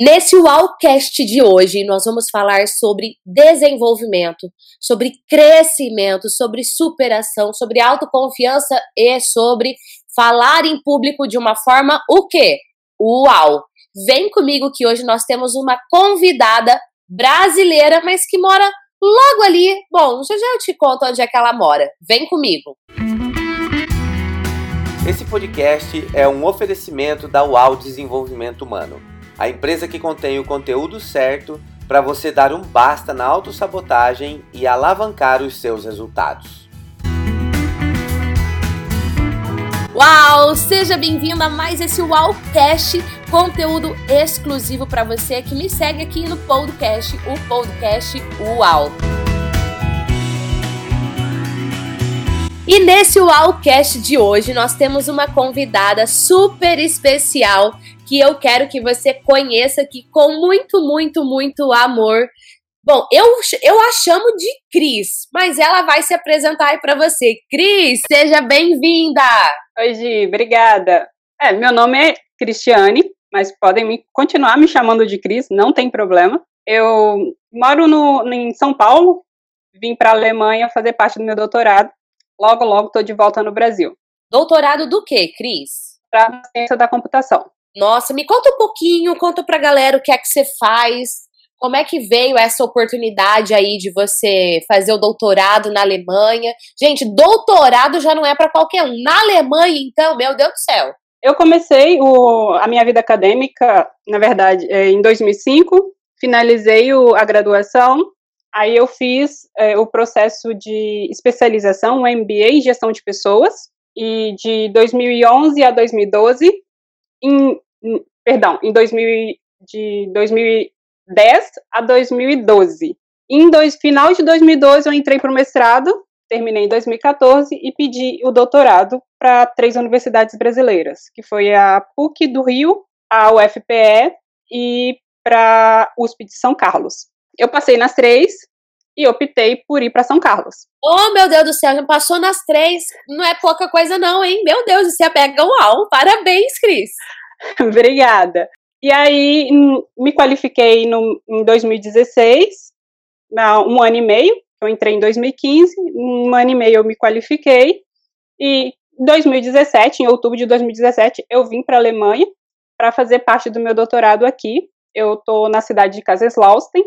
Nesse Wowcast de hoje, nós vamos falar sobre desenvolvimento, sobre crescimento, sobre superação, sobre autoconfiança e sobre falar em público de uma forma o quê? Uau! Vem comigo que hoje nós temos uma convidada brasileira, mas que mora logo ali. Bom, já já eu te conto onde é que ela mora. Vem comigo. Esse podcast é um oferecimento da UAU Desenvolvimento Humano a empresa que contém o conteúdo certo para você dar um basta na autossabotagem e alavancar os seus resultados. Uau! Seja bem-vindo a mais esse Wowcast, conteúdo exclusivo para você que me segue aqui no podcast, o podcast Uau. E nesse Wowcast de hoje nós temos uma convidada super especial que eu quero que você conheça aqui com muito, muito, muito amor. Bom, eu, eu a chamo de Cris, mas ela vai se apresentar aí para você. Cris, seja bem-vinda! Oi, Gi, obrigada. É, meu nome é Cristiane, mas podem me, continuar me chamando de Cris, não tem problema. Eu moro no, em São Paulo, vim para a Alemanha fazer parte do meu doutorado. Logo, logo estou de volta no Brasil. Doutorado do quê, Cris? Para ciência da computação. Nossa, me conta um pouquinho, conta pra galera o que é que você faz, como é que veio essa oportunidade aí de você fazer o doutorado na Alemanha? Gente, doutorado já não é para qualquer um. Na Alemanha, então, meu Deus do céu. Eu comecei o, a minha vida acadêmica, na verdade, é, em 2005, finalizei o, a graduação, aí eu fiz é, o processo de especialização, o MBA em gestão de pessoas, e de 2011 a 2012 em, perdão, em 2000, de 2010 a 2012. Em dois, final de 2012 eu entrei para o mestrado, terminei em 2014 e pedi o doutorado para três universidades brasileiras, que foi a PUC do Rio, a UFPE e para USP de São Carlos. Eu passei nas três e optei por ir para São Carlos. Oh, meu Deus do céu, já passou nas três. Não é pouca coisa, não, hein? Meu Deus, você pega uau. Parabéns, Cris. Obrigada. E aí, me qualifiquei no, em 2016, um ano e meio. Eu entrei em 2015, um ano e meio eu me qualifiquei. E em 2017, em outubro de 2017, eu vim para a Alemanha para fazer parte do meu doutorado aqui. Eu estou na cidade de Kaiserslautern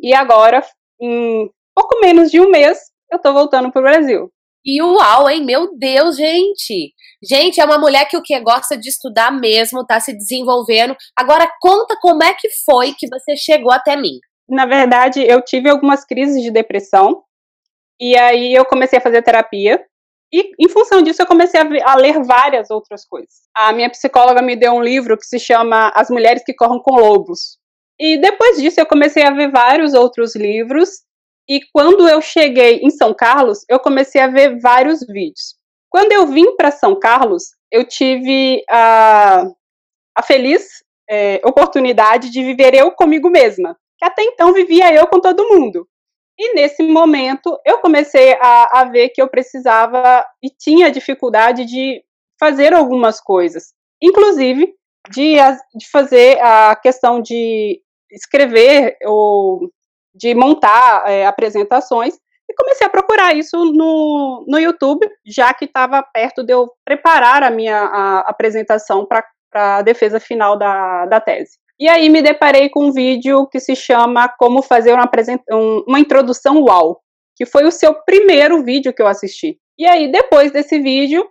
e agora, em pouco menos de um mês, eu tô voltando pro Brasil. E uau, hein? Meu Deus, gente! Gente, é uma mulher que o que gosta de estudar mesmo, tá se desenvolvendo. Agora conta como é que foi que você chegou até mim. Na verdade, eu tive algumas crises de depressão. E aí eu comecei a fazer terapia. E em função disso eu comecei a, a ler várias outras coisas. A minha psicóloga me deu um livro que se chama As Mulheres que Corram com Lobos. E depois disso eu comecei a ver vários outros livros e quando eu cheguei em São Carlos, eu comecei a ver vários vídeos. Quando eu vim para São Carlos, eu tive a, a feliz é, oportunidade de viver eu comigo mesma, que até então vivia eu com todo mundo. E nesse momento eu comecei a, a ver que eu precisava e tinha dificuldade de fazer algumas coisas, inclusive de, de fazer a questão de escrever ou de montar é, apresentações e comecei a procurar isso no, no YouTube, já que estava perto de eu preparar a minha a, apresentação para a defesa final da, da tese. E aí me deparei com um vídeo que se chama Como Fazer uma, uma Introdução UAU, que foi o seu primeiro vídeo que eu assisti. E aí, depois desse vídeo,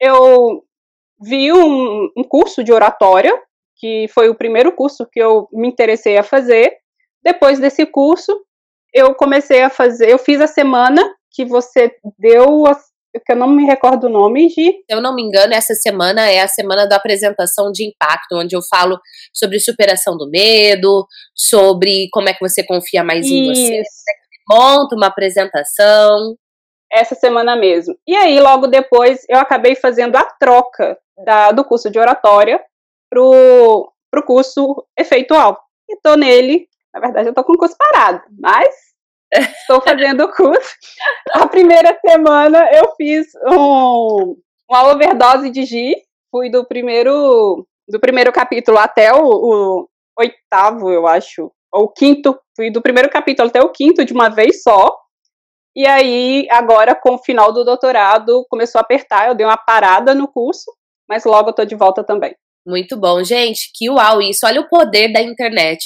eu vi um, um curso de oratória, que foi o primeiro curso que eu me interessei a fazer, depois desse curso, eu comecei a fazer, eu fiz a semana que você deu, a, que eu não me recordo o nome, de. Se eu não me engano, essa semana é a semana da apresentação de impacto, onde eu falo sobre superação do medo, sobre como é que você confia mais Isso. em você, monta uma apresentação. Essa semana mesmo. E aí, logo depois, eu acabei fazendo a troca da, do curso de oratória pro, pro curso efeitual. E tô nele na verdade, eu estou com o curso parado, mas estou fazendo o curso. A primeira semana eu fiz um, uma overdose de Gi, fui do primeiro do primeiro capítulo até o, o, oitavo, eu acho, ou quinto, fui do primeiro capítulo até o quinto de uma vez só. E aí, agora, com o final do doutorado, começou a apertar, eu dei uma parada no curso, mas logo eu tô de volta também. Muito bom, gente. Que uau isso. Olha o poder da internet.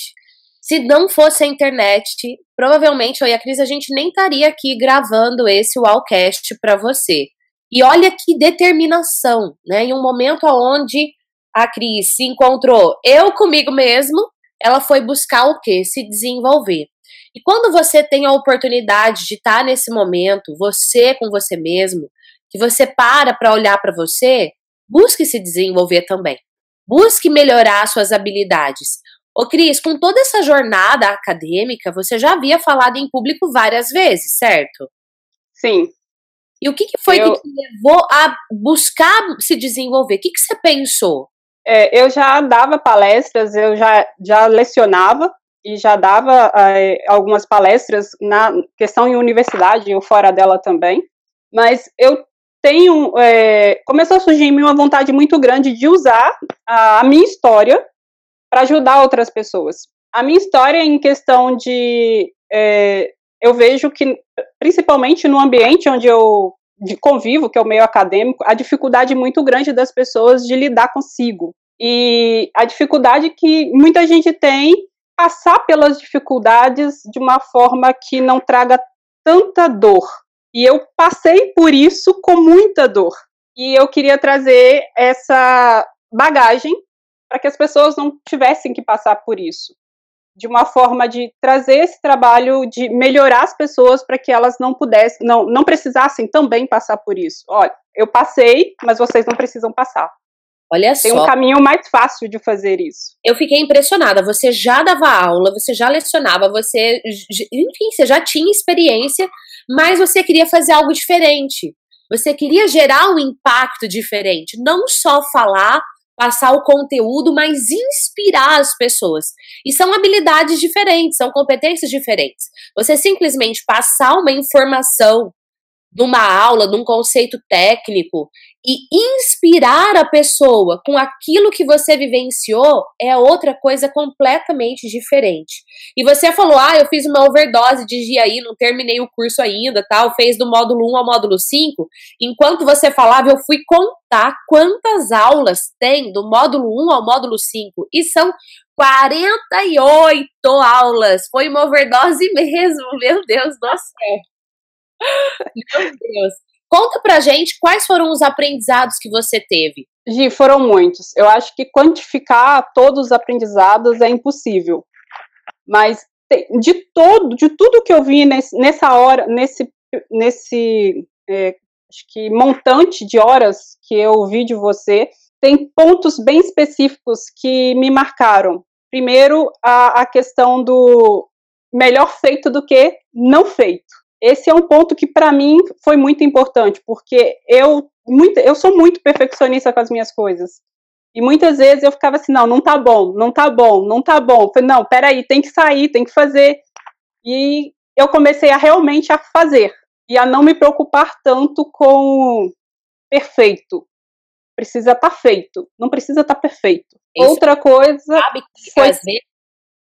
Se não fosse a internet, provavelmente eu e a Cris a gente nem estaria aqui gravando esse Wowcast para você. E olha que determinação, né? Em um momento onde a Cris se encontrou eu comigo mesmo, ela foi buscar o quê? Se desenvolver. E quando você tem a oportunidade de estar nesse momento, você com você mesmo, que você para para olhar para você, busque se desenvolver também. Busque melhorar suas habilidades. Ô Cris, com toda essa jornada acadêmica, você já havia falado em público várias vezes, certo? Sim. E o que, que foi eu... que te levou a buscar se desenvolver? O que, que você pensou? É, eu já dava palestras, eu já, já lecionava e já dava é, algumas palestras na questão em universidade ou fora dela também, mas eu é, começou a surgir em mim uma vontade muito grande de usar a, a minha história para ajudar outras pessoas. A minha história em questão de é, eu vejo que principalmente no ambiente onde eu convivo, que é o meio acadêmico, a dificuldade muito grande das pessoas de lidar consigo. E a dificuldade que muita gente tem passar pelas dificuldades de uma forma que não traga tanta dor. E eu passei por isso com muita dor. E eu queria trazer essa bagagem para que as pessoas não tivessem que passar por isso de uma forma de trazer esse trabalho de melhorar as pessoas para que elas não pudessem, não, não precisassem também passar por isso. Olha, eu passei, mas vocês não precisam passar. Olha Tem só. um caminho mais fácil de fazer isso. Eu fiquei impressionada. Você já dava aula, você já lecionava, você, enfim, você já tinha experiência, mas você queria fazer algo diferente. Você queria gerar um impacto diferente, não só falar passar o conteúdo, mas inspirar as pessoas. E são habilidades diferentes, são competências diferentes. Você simplesmente passar uma informação de uma aula, de um conceito técnico e inspirar a pessoa com aquilo que você vivenciou é outra coisa completamente diferente. E você falou: "Ah, eu fiz uma overdose de GI, não terminei o curso ainda, tal, fez do módulo 1 ao módulo 5". Enquanto você falava, eu fui contar quantas aulas tem do módulo 1 ao módulo 5 e são 48 aulas. Foi uma overdose mesmo, meu Deus do céu. Meu Deus. Conta pra gente quais foram os aprendizados que você teve. Gi, foram muitos. Eu acho que quantificar todos os aprendizados é impossível. Mas de todo, de tudo que eu vi nesse, nessa hora, nesse, nesse é, acho que montante de horas que eu vi de você, tem pontos bem específicos que me marcaram. Primeiro, a, a questão do melhor feito do que não feito esse é um ponto que para mim foi muito importante, porque eu, muito, eu sou muito perfeccionista com as minhas coisas. E muitas vezes eu ficava assim, não, não tá bom, não tá bom, não tá bom. Falei, não, peraí, tem que sair, tem que fazer. E eu comecei a realmente a fazer e a não me preocupar tanto com perfeito. Precisa estar tá feito, não precisa estar tá perfeito. Esse Outra coisa sabe que foi... fazer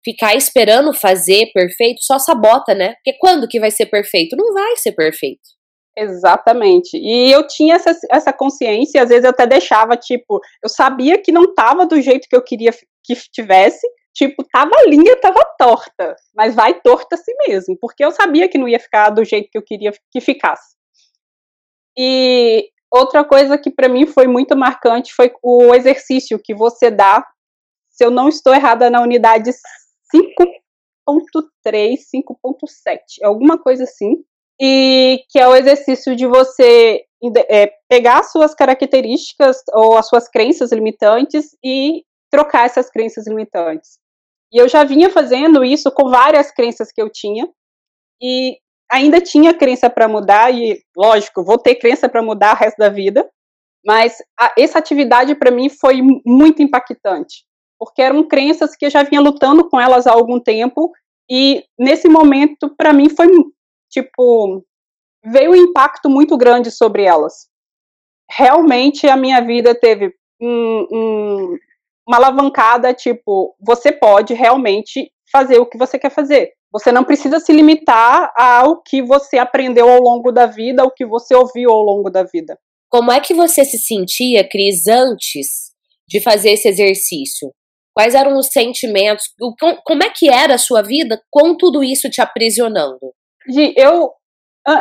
ficar esperando fazer perfeito só sabota, né? Porque quando que vai ser perfeito? Não vai ser perfeito. Exatamente. E eu tinha essa, essa consciência, às vezes eu até deixava, tipo, eu sabia que não tava do jeito que eu queria que tivesse, tipo, tava a linha, tava torta, mas vai torta assim mesmo, porque eu sabia que não ia ficar do jeito que eu queria que ficasse. E outra coisa que para mim foi muito marcante foi o exercício que você dá, se eu não estou errada, na unidade 5.3, 5.7, alguma coisa assim. E que é o exercício de você é, pegar as suas características ou as suas crenças limitantes e trocar essas crenças limitantes. E eu já vinha fazendo isso com várias crenças que eu tinha e ainda tinha crença para mudar e, lógico, vou ter crença para mudar o resto da vida, mas a, essa atividade para mim foi muito impactante, porque eram crenças que eu já vinha lutando com elas há algum tempo e nesse momento para mim foi tipo veio um impacto muito grande sobre elas. Realmente a minha vida teve um, um, uma alavancada, tipo, você pode realmente fazer o que você quer fazer. Você não precisa se limitar ao que você aprendeu ao longo da vida, ao que você ouviu ao longo da vida. Como é que você se sentia, Cris, antes de fazer esse exercício? Quais eram os sentimentos? Como é que era a sua vida com tudo isso te aprisionando? Eu,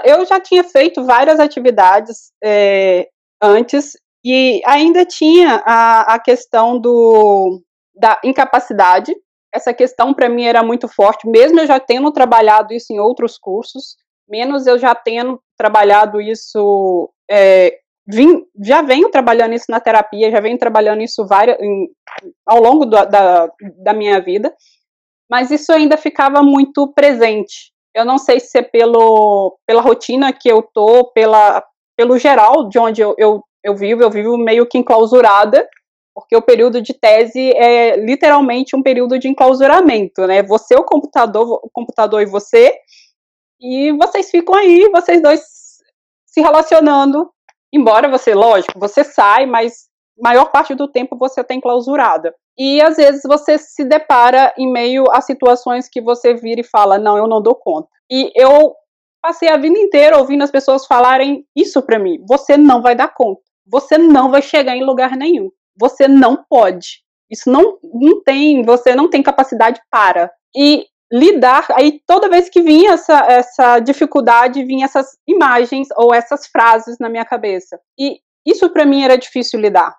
eu já tinha feito várias atividades é, antes e ainda tinha a, a questão do, da incapacidade. Essa questão para mim era muito forte, mesmo eu já tendo trabalhado isso em outros cursos, menos eu já tendo trabalhado isso, é, vim, já venho trabalhando isso na terapia, já venho trabalhando isso várias, em, ao longo do, da, da minha vida, mas isso ainda ficava muito presente. Eu não sei se é pelo, pela rotina que eu tô, pela, pelo geral de onde eu, eu eu vivo, eu vivo meio que enclausurada, porque o período de tese é literalmente um período de enclausuramento, né? Você, o computador, o computador e você, e vocês ficam aí, vocês dois se relacionando, embora você, lógico, você sai, mas maior parte do tempo você está enclausurada. E às vezes você se depara em meio a situações que você vira e fala: Não, eu não dou conta. E eu passei a vida inteira ouvindo as pessoas falarem isso para mim: Você não vai dar conta você não vai chegar em lugar nenhum. Você não pode. Isso não, não tem, você não tem capacidade para. E lidar, aí toda vez que vinha essa, essa dificuldade, vinha essas imagens ou essas frases na minha cabeça. E isso para mim era difícil lidar.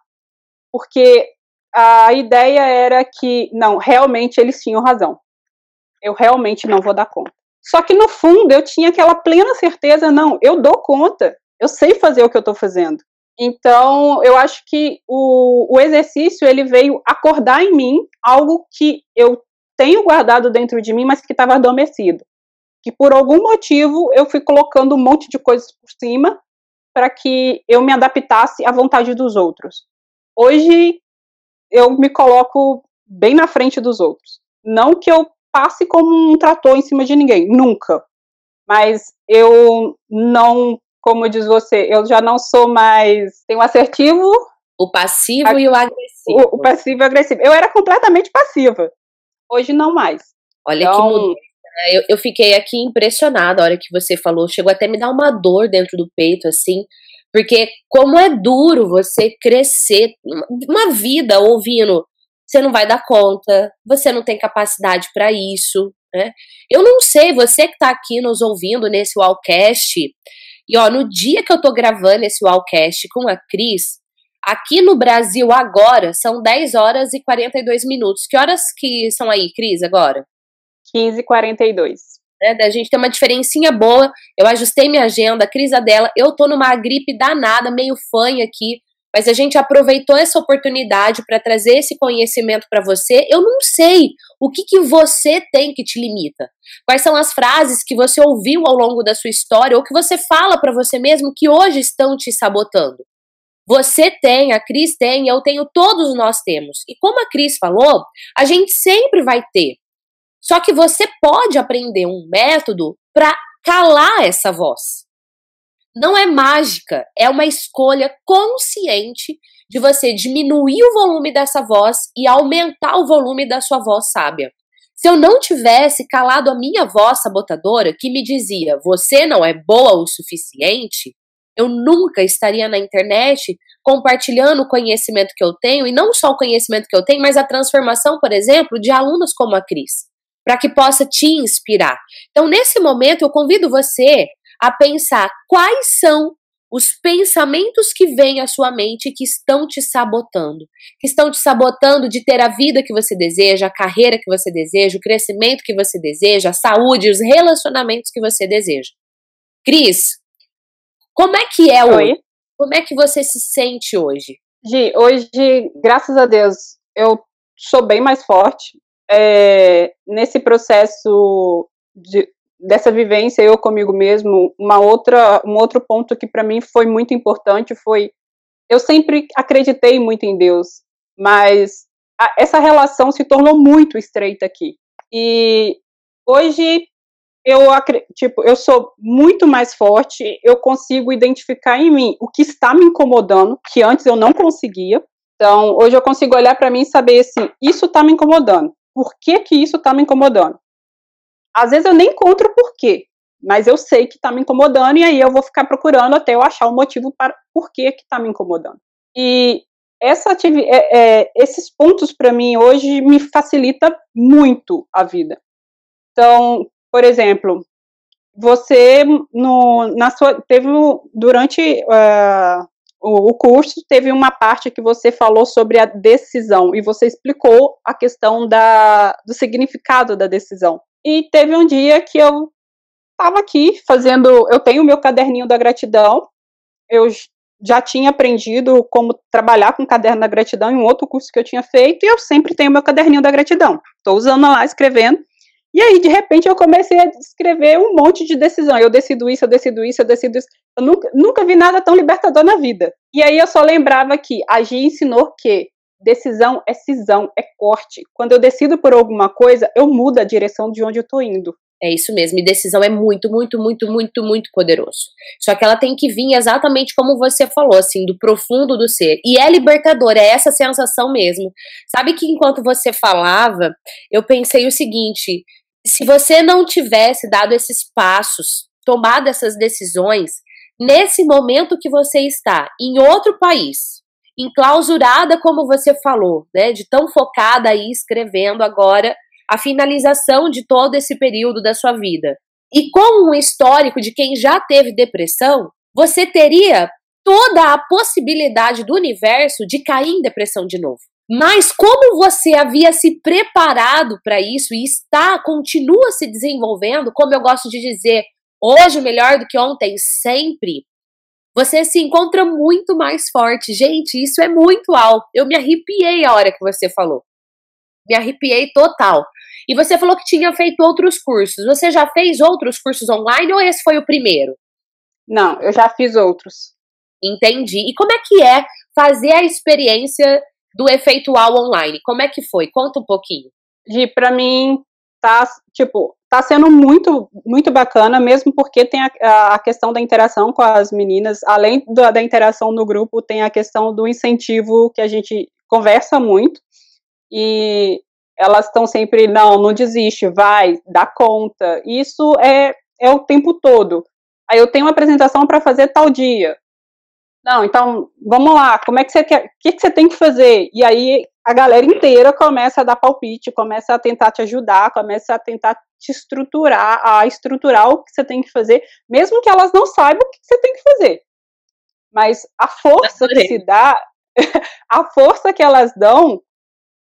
Porque a ideia era que, não, realmente eles tinham razão. Eu realmente não vou dar conta. Só que no fundo eu tinha aquela plena certeza, não, eu dou conta. Eu sei fazer o que eu estou fazendo. Então, eu acho que o, o exercício ele veio acordar em mim algo que eu tenho guardado dentro de mim, mas que estava adormecido. Que por algum motivo eu fui colocando um monte de coisas por cima para que eu me adaptasse à vontade dos outros. Hoje eu me coloco bem na frente dos outros. Não que eu passe como um trator em cima de ninguém, nunca. Mas eu não como diz você, eu já não sou mais. Tenho assertivo. O passivo a, e o agressivo. O, o, passivo e o agressivo. Eu era completamente passiva. Hoje não mais. Olha então, que mudança. Né? Eu, eu fiquei aqui impressionada a hora que você falou. Chegou até a me dar uma dor dentro do peito, assim. Porque como é duro você crescer uma vida ouvindo você não vai dar conta, você não tem capacidade para isso, né? Eu não sei, você que está aqui nos ouvindo nesse Wallcast, e ó, no dia que eu tô gravando esse Wallcast com a Cris, aqui no Brasil agora são 10 horas e 42 minutos. Que horas que são aí, Cris, agora? 15 e 42. É, a gente tem uma diferencinha boa. Eu ajustei minha agenda, a Cris a dela. Eu tô numa gripe danada, meio fanha aqui mas a gente aproveitou essa oportunidade para trazer esse conhecimento para você. Eu não sei o que, que você tem que te limita. Quais são as frases que você ouviu ao longo da sua história ou que você fala para você mesmo que hoje estão te sabotando. Você tem, a Cris tem, eu tenho, todos nós temos. E como a Cris falou, a gente sempre vai ter. Só que você pode aprender um método para calar essa voz não é mágica, é uma escolha consciente de você diminuir o volume dessa voz e aumentar o volume da sua voz sábia. Se eu não tivesse calado a minha voz sabotadora, que me dizia você não é boa o suficiente, eu nunca estaria na internet compartilhando o conhecimento que eu tenho, e não só o conhecimento que eu tenho, mas a transformação, por exemplo, de alunos como a Cris, para que possa te inspirar. Então, nesse momento, eu convido você a pensar quais são os pensamentos que vêm à sua mente que estão te sabotando, que estão te sabotando de ter a vida que você deseja, a carreira que você deseja, o crescimento que você deseja, a saúde, os relacionamentos que você deseja. Cris, como é que é hoje? Como é que você se sente hoje? Gi, hoje, graças a Deus, eu sou bem mais forte. É, nesse processo de, dessa vivência eu comigo mesmo, uma outra, um outro ponto que para mim foi muito importante foi eu sempre acreditei muito em Deus, mas a, essa relação se tornou muito estreita aqui. E hoje eu tipo, eu sou muito mais forte, eu consigo identificar em mim o que está me incomodando, que antes eu não conseguia. Então, hoje eu consigo olhar para mim e saber assim, isso está me incomodando. Por que que isso está me incomodando? Às vezes eu nem encontro o porquê, mas eu sei que está me incomodando e aí eu vou ficar procurando até eu achar o motivo para por que que está me incomodando. E essa é, é, esses pontos para mim hoje me facilita muito a vida. Então, por exemplo, você no, na sua teve durante uh, o, o, curso teve uma parte que você falou sobre a decisão e você explicou a questão da, do significado da decisão. E teve um dia que eu estava aqui fazendo, eu tenho o meu caderninho da gratidão, eu já tinha aprendido como trabalhar com caderno da gratidão em um outro curso que eu tinha feito, e eu sempre tenho meu caderninho da gratidão. Estou usando lá, escrevendo. E aí, de repente, eu comecei a escrever um monte de decisão. Eu decido isso, eu decido isso, eu decido isso. Eu nunca, nunca vi nada tão libertador na vida. E aí eu só lembrava que a Gia ensinou que decisão é cisão, é corte. Quando eu decido por alguma coisa, eu mudo a direção de onde eu estou indo. É isso mesmo. E decisão é muito, muito, muito, muito, muito poderoso. Só que ela tem que vir exatamente como você falou, assim, do profundo do ser. E é libertador, é essa sensação mesmo. Sabe que enquanto você falava, eu pensei o seguinte: se você não tivesse dado esses passos, tomado essas decisões, nesse momento que você está, em outro país, enclausurada, como você falou, né, de tão focada aí escrevendo agora a finalização de todo esse período da sua vida. E com um histórico de quem já teve depressão, você teria toda a possibilidade do universo de cair em depressão de novo. Mas como você havia se preparado para isso e está, continua se desenvolvendo, como eu gosto de dizer, hoje melhor do que ontem, sempre, você se encontra muito mais forte. Gente, isso é muito alto. Eu me arrepiei a hora que você falou. Me arrepiei total. E você falou que tinha feito outros cursos. Você já fez outros cursos online ou esse foi o primeiro? Não, eu já fiz outros. Entendi. E como é que é fazer a experiência do efeitual online? Como é que foi? Conta um pouquinho. Para mim tá, tipo, tá sendo muito, muito bacana, mesmo porque tem a, a questão da interação com as meninas, além da, da interação no grupo, tem a questão do incentivo que a gente conversa muito, e elas estão sempre, não, não desiste, vai, dá conta. Isso é, é o tempo todo. Aí eu tenho uma apresentação para fazer tal dia. Não, então, vamos lá, como é que você quer, o que, que você tem que fazer? E aí a galera inteira começa a dar palpite, começa a tentar te ajudar, começa a tentar te estruturar, a estruturar o que você tem que fazer, mesmo que elas não saibam o que você tem que fazer. Mas a força que se dá, a força que elas dão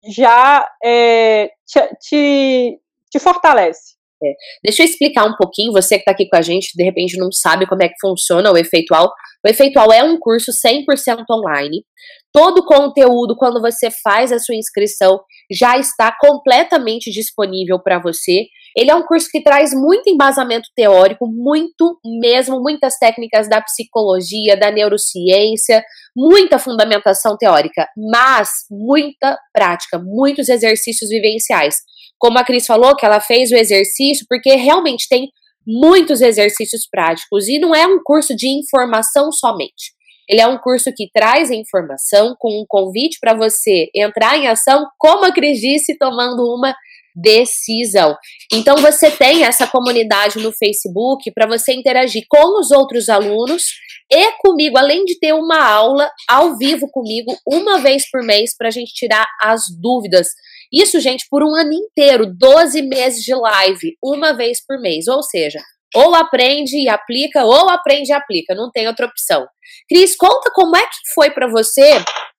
já é, te, te, te fortalece. É. Deixa eu explicar um pouquinho, você que está aqui com a gente, de repente não sabe como é que funciona o Efeitual. O Efeitual é um curso 100% online. Todo o conteúdo, quando você faz a sua inscrição, já está completamente disponível para você. Ele é um curso que traz muito embasamento teórico, muito mesmo, muitas técnicas da psicologia, da neurociência, muita fundamentação teórica, mas muita prática, muitos exercícios vivenciais. Como a Cris falou, que ela fez o exercício, porque realmente tem muitos exercícios práticos e não é um curso de informação somente. Ele é um curso que traz informação com um convite para você entrar em ação, como a Cris disse, tomando uma decisão. Então você tem essa comunidade no Facebook para você interagir com os outros alunos e comigo, além de ter uma aula ao vivo comigo uma vez por mês para a gente tirar as dúvidas. Isso, gente, por um ano inteiro, 12 meses de live, uma vez por mês. Ou seja, ou aprende e aplica, ou aprende e aplica, não tem outra opção. Cris, conta como é que foi para você,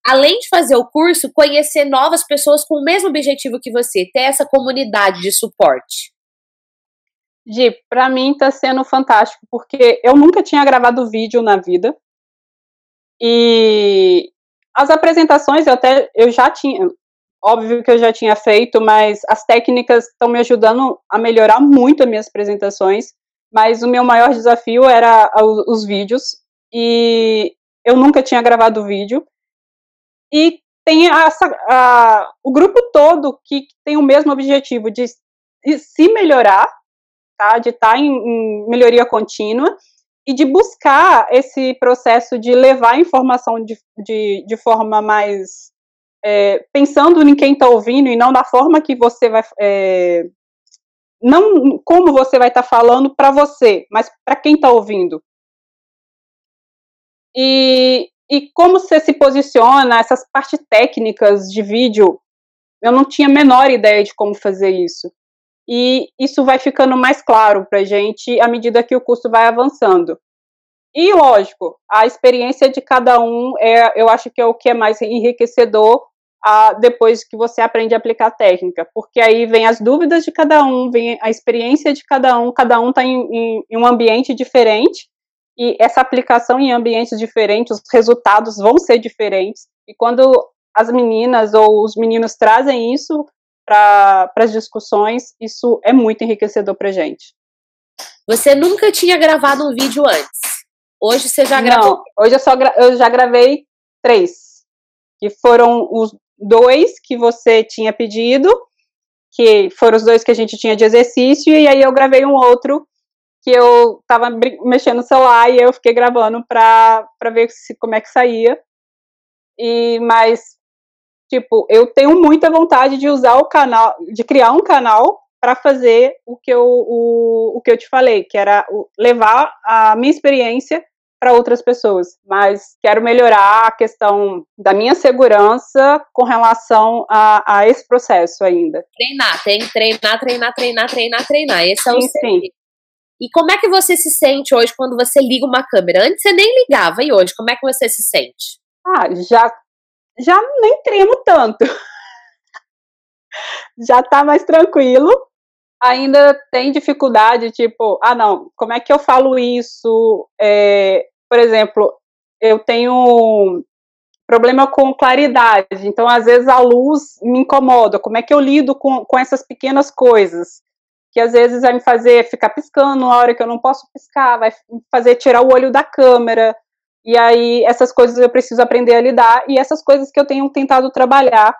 além de fazer o curso, conhecer novas pessoas com o mesmo objetivo que você, ter essa comunidade de suporte. Gi, para mim tá sendo fantástico, porque eu nunca tinha gravado vídeo na vida. E as apresentações eu até eu já tinha, óbvio que eu já tinha feito, mas as técnicas estão me ajudando a melhorar muito as minhas apresentações. Mas o meu maior desafio era os, vídeos. E eu nunca tinha gravado vídeo. E tem essa, a, o grupo todo que tem o mesmo objetivo de, de se melhorar, tá? De estar tá em, em, melhoria contínua e de buscar esse processo de levar a informação de, de, de forma mais é, pensando em quem está ouvindo e não da forma que você vai. É, não como você vai estar tá falando para você, mas para quem está ouvindo. E, e como você se posiciona, essas partes técnicas de vídeo, eu não tinha a menor ideia de como fazer isso. E isso vai ficando mais claro para a gente à medida que o curso vai avançando. E, lógico, a experiência de cada um, é, eu acho que é o que é mais enriquecedor a, depois que você aprende a aplicar a técnica, porque aí vem as dúvidas de cada um, vem a experiência de cada um, cada um está em, em, em um ambiente diferente, e essa aplicação em ambientes diferentes, os resultados vão ser diferentes, e quando as meninas ou os meninos trazem isso para as discussões, isso é muito enriquecedor para gente. Você nunca tinha gravado um vídeo antes? Hoje você já gravou? Não, hoje eu, só eu já gravei três, que foram os dois que você tinha pedido, que foram os dois que a gente tinha de exercício, e aí eu gravei um outro que eu tava mexendo no celular e eu fiquei gravando pra, pra ver se, como é que saía. E, mas, tipo, eu tenho muita vontade de usar o canal, de criar um canal para fazer o que eu o, o que eu te falei, que era levar a minha experiência para outras pessoas, mas quero melhorar a questão da minha segurança com relação a, a esse processo ainda. Treinar, tem treinar, treinar, treinar, treinar, treinar. Esse é o sim, sim. E como é que você se sente hoje quando você liga uma câmera? Antes você nem ligava, e hoje, como é que você se sente? Ah, já, já nem tremo tanto. já tá mais tranquilo ainda tem dificuldade, tipo, ah, não, como é que eu falo isso? É, por exemplo, eu tenho problema com claridade, então às vezes a luz me incomoda. Como é que eu lido com, com essas pequenas coisas? Que às vezes vai me fazer ficar piscando na hora que eu não posso piscar, vai me fazer tirar o olho da câmera. E aí essas coisas eu preciso aprender a lidar e essas coisas que eu tenho tentado trabalhar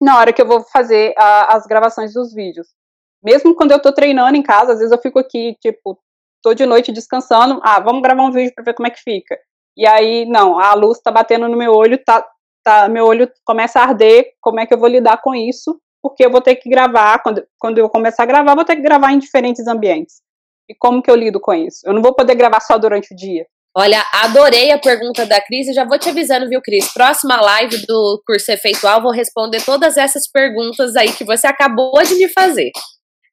na hora que eu vou fazer a, as gravações dos vídeos. Mesmo quando eu tô treinando em casa, às vezes eu fico aqui, tipo, tô de noite descansando, ah, vamos gravar um vídeo para ver como é que fica. E aí, não, a luz tá batendo no meu olho, tá, tá, meu olho começa a arder, como é que eu vou lidar com isso? Porque eu vou ter que gravar, quando, quando eu começar a gravar, vou ter que gravar em diferentes ambientes. E como que eu lido com isso? Eu não vou poder gravar só durante o dia. Olha, adorei a pergunta da Cris e já vou te avisando, viu, Cris? Próxima live do curso Efeitual, vou responder todas essas perguntas aí que você acabou de me fazer.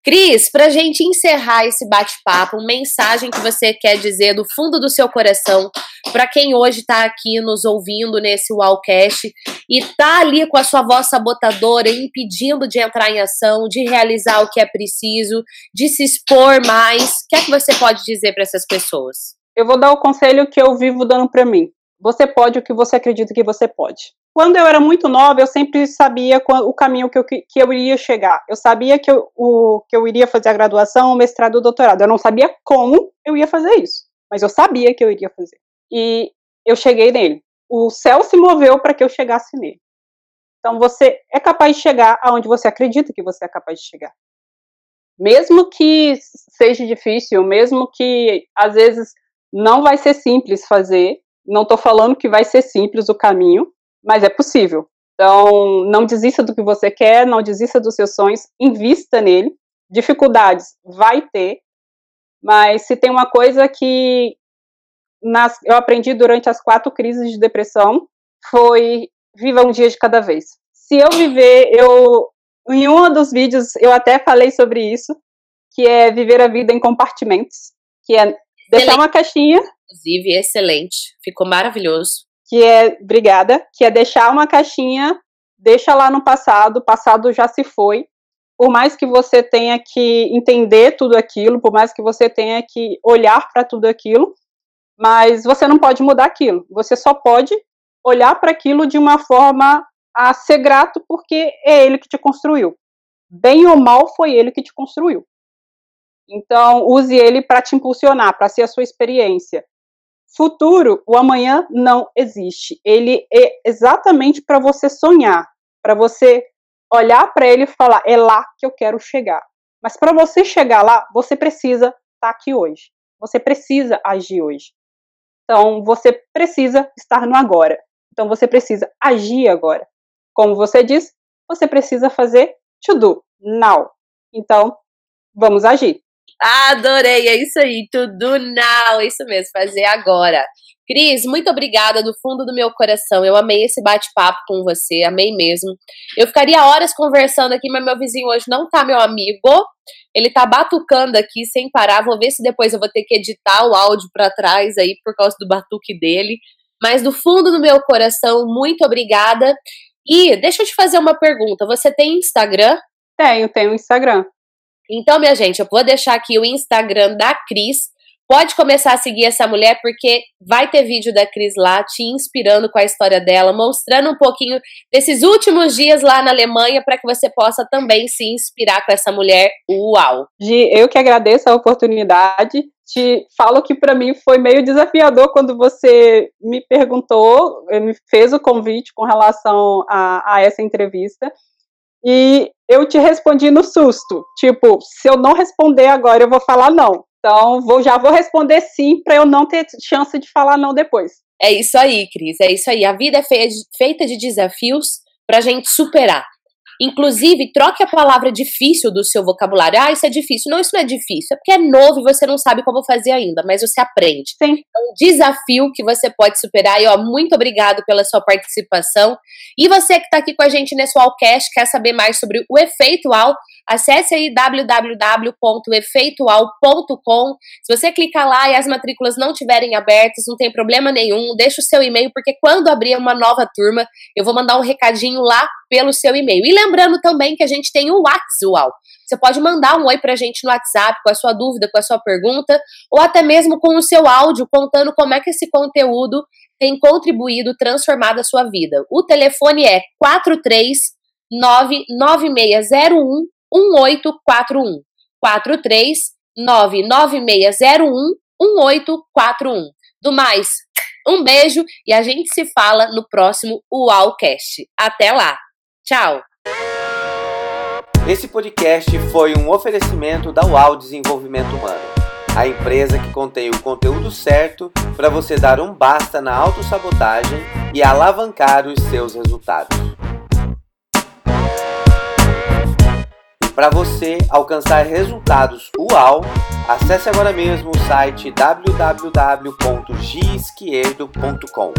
Cris, para gente encerrar esse bate-papo, mensagem que você quer dizer do fundo do seu coração para quem hoje está aqui nos ouvindo nesse Wallcast e tá ali com a sua voz sabotadora, impedindo de entrar em ação, de realizar o que é preciso, de se expor mais. O que é que você pode dizer para essas pessoas? Eu vou dar o conselho que eu vivo dando para mim. Você pode o que você acredita que você pode. Quando eu era muito nova, eu sempre sabia o caminho que eu, que eu iria chegar. Eu sabia que eu, o, que eu iria fazer a graduação, o mestrado, o doutorado. Eu não sabia como eu ia fazer isso, mas eu sabia que eu iria fazer. E eu cheguei nele. O céu se moveu para que eu chegasse nele. Então você é capaz de chegar aonde você acredita que você é capaz de chegar. Mesmo que seja difícil, mesmo que às vezes não vai ser simples fazer, não estou falando que vai ser simples o caminho, mas é possível. Então, não desista do que você quer, não desista dos seus sonhos, invista nele. Dificuldades vai ter, mas se tem uma coisa que nas, eu aprendi durante as quatro crises de depressão, foi viva um dia de cada vez. Se eu viver, eu em um dos vídeos eu até falei sobre isso, que é viver a vida em compartimentos, que é deixar uma caixinha. Inclusive, excelente, ficou maravilhoso que é, obrigada, que é deixar uma caixinha, deixa lá no passado, o passado já se foi. Por mais que você tenha que entender tudo aquilo, por mais que você tenha que olhar para tudo aquilo, mas você não pode mudar aquilo. Você só pode olhar para aquilo de uma forma a ser grato porque é ele que te construiu. Bem ou mal foi ele que te construiu. Então, use ele para te impulsionar, para ser a sua experiência. Futuro, o amanhã não existe. Ele é exatamente para você sonhar, para você olhar para ele e falar: é lá que eu quero chegar. Mas para você chegar lá, você precisa estar tá aqui hoje. Você precisa agir hoje. Então, você precisa estar no agora. Então, você precisa agir agora. como você diz, você precisa fazer to do, now. Então, vamos agir. Adorei, é isso aí, to do now, é isso mesmo, fazer agora. Cris, muito obrigada do fundo do meu coração. Eu amei esse bate-papo com você, amei mesmo. Eu ficaria horas conversando aqui, mas meu vizinho hoje não tá meu amigo. Ele tá batucando aqui sem parar. Vou ver se depois eu vou ter que editar o áudio para trás aí por causa do batuque dele. Mas do fundo do meu coração, muito obrigada. E deixa eu te fazer uma pergunta. Você tem Instagram? Tenho, tenho Instagram. Então, minha gente, eu vou deixar aqui o Instagram da Cris Pode começar a seguir essa mulher porque vai ter vídeo da Cris lá te inspirando com a história dela, mostrando um pouquinho desses últimos dias lá na Alemanha para que você possa também se inspirar com essa mulher. Uau! Gi, eu que agradeço a oportunidade. Te falo que para mim foi meio desafiador quando você me perguntou, eh, me fez o convite com relação a, a essa entrevista. E eu te respondi no susto. Tipo, se eu não responder agora, eu vou falar não. Então, vou, já vou responder sim para eu não ter chance de falar não depois. É isso aí, Cris. É isso aí. A vida é feita de desafios para a gente superar. Inclusive, troque a palavra difícil do seu vocabulário. Ah, isso é difícil. Não, isso não é difícil. É porque é novo e você não sabe como fazer ainda, mas você aprende. Sim. É um desafio que você pode superar. E, ó, muito obrigado pela sua participação. E você que está aqui com a gente nesse Wallcast, quer saber mais sobre o efeito Wall, acesse aí www.efeitual.com. Se você clicar lá e as matrículas não estiverem abertas, não tem problema nenhum. Deixa o seu e-mail, porque quando abrir uma nova turma, eu vou mandar um recadinho lá pelo seu e-mail. E lembrando também que a gente tem o WhatsApp. Você pode mandar um oi pra gente no WhatsApp com a sua dúvida, com a sua pergunta, ou até mesmo com o seu áudio contando como é que esse conteúdo tem contribuído, transformado a sua vida. O telefone é 4399601 1841. 4399601 1841. Do mais, um beijo e a gente se fala no próximo UAUcast. Até lá! Tchau! Esse podcast foi um oferecimento da UAU Desenvolvimento Humano, a empresa que contém o conteúdo certo para você dar um basta na autossabotagem e alavancar os seus resultados. Para você alcançar resultados UAU, acesse agora mesmo o site www.gisquerdo.com.